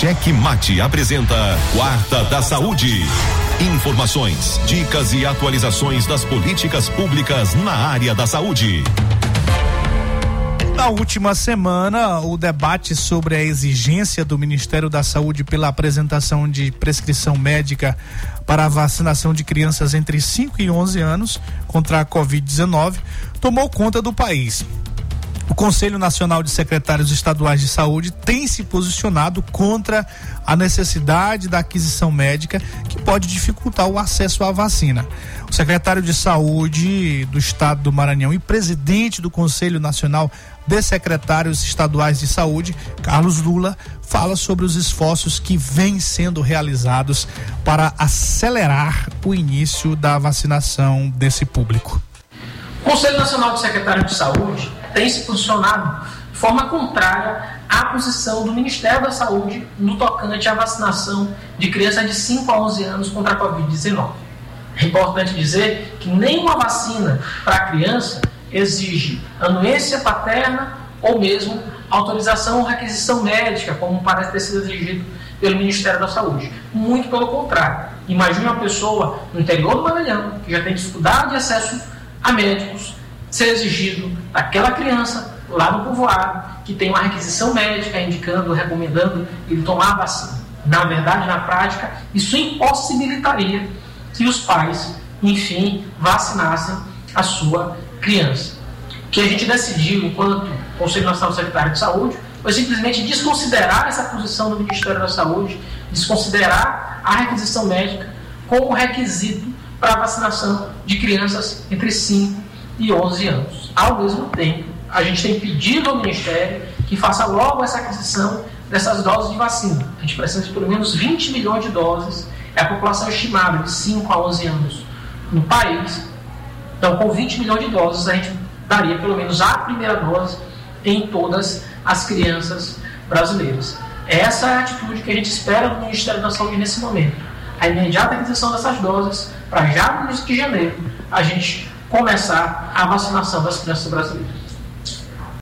Cheque Mate apresenta Quarta da Saúde. Informações, dicas e atualizações das políticas públicas na área da saúde. Na última semana, o debate sobre a exigência do Ministério da Saúde pela apresentação de prescrição médica para a vacinação de crianças entre 5 e 11 anos contra a Covid-19 tomou conta do país. O Conselho Nacional de Secretários Estaduais de Saúde tem se posicionado contra a necessidade da aquisição médica que pode dificultar o acesso à vacina. O secretário de Saúde do Estado do Maranhão e presidente do Conselho Nacional de Secretários Estaduais de Saúde, Carlos Lula, fala sobre os esforços que vêm sendo realizados para acelerar o início da vacinação desse público. O Conselho Nacional de Secretários de Saúde tem se posicionado de forma contrária à posição do Ministério da Saúde no tocante à vacinação de crianças de 5 a 11 anos contra a Covid-19. É importante dizer que nenhuma vacina para criança exige anuência paterna ou mesmo autorização ou requisição médica, como parece ter sido exigido pelo Ministério da Saúde. Muito pelo contrário. Imagine uma pessoa no interior do Maranhão que já tem dificuldade de acesso a médicos, ser exigido daquela criança lá no povoado que tem uma requisição médica indicando, recomendando ele tomar a vacina. Na verdade, na prática, isso impossibilitaria que os pais, enfim, vacinassem a sua criança. O que a gente decidiu, enquanto Conselho Nacional Secretário de Saúde, foi simplesmente desconsiderar essa posição do Ministério da Saúde, desconsiderar a requisição médica como requisito para a vacinação de crianças entre 5 e 11 anos. Ao mesmo tempo, a gente tem pedido ao Ministério que faça logo essa aquisição dessas doses de vacina. A gente precisa de pelo menos 20 milhões de doses, é a população estimada de 5 a 11 anos no país. Então, com 20 milhões de doses, a gente daria pelo menos a primeira dose em todas as crianças brasileiras. Essa é a atitude que a gente espera do Ministério da Saúde nesse momento. A imediata aquisição dessas doses, para já no início de janeiro, a gente começar a vacinação das crianças brasileiras.